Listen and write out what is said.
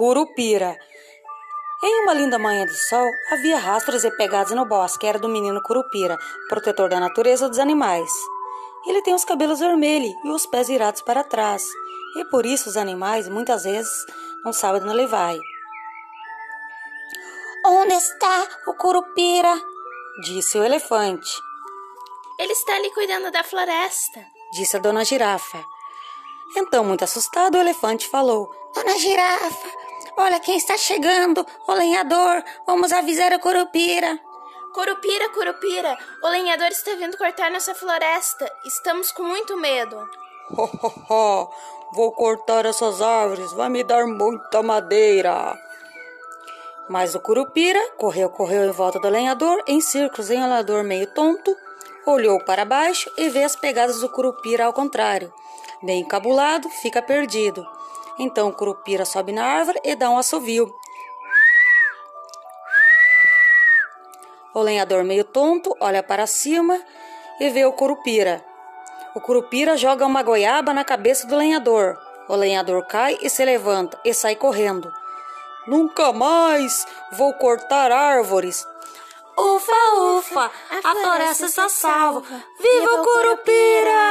Curupira. Em uma linda manhã de sol, havia rastros e pegadas no bosque. Era do menino Curupira, protetor da natureza dos animais. Ele tem os cabelos vermelhos e os pés virados para trás, e por isso os animais muitas vezes não sabem onde ele vai. Onde está o Curupira? Disse o elefante. Ele está ali cuidando da floresta, disse a dona girafa. Então, muito assustado, o elefante falou: Dona girafa, olha quem está chegando, o lenhador, vamos avisar o Curupira. Curupira, Curupira, o lenhador está vindo cortar nossa floresta. Estamos com muito medo. Ho, ho, ho. Vou cortar essas árvores, vai me dar muita madeira. Mas o Curupira correu, correu em volta do lenhador, em círculos, em lenhador meio tonto, olhou para baixo e vê as pegadas do Curupira ao contrário. Bem encabulado, fica perdido. Então o Curupira sobe na árvore e dá um assovio. O lenhador, meio tonto, olha para cima e vê o Curupira. O Curupira joga uma goiaba na cabeça do lenhador. O lenhador cai e se levanta e sai correndo. Nunca mais vou cortar árvores. Ufa, ufa, a floresta está salva. Viva o Curupira!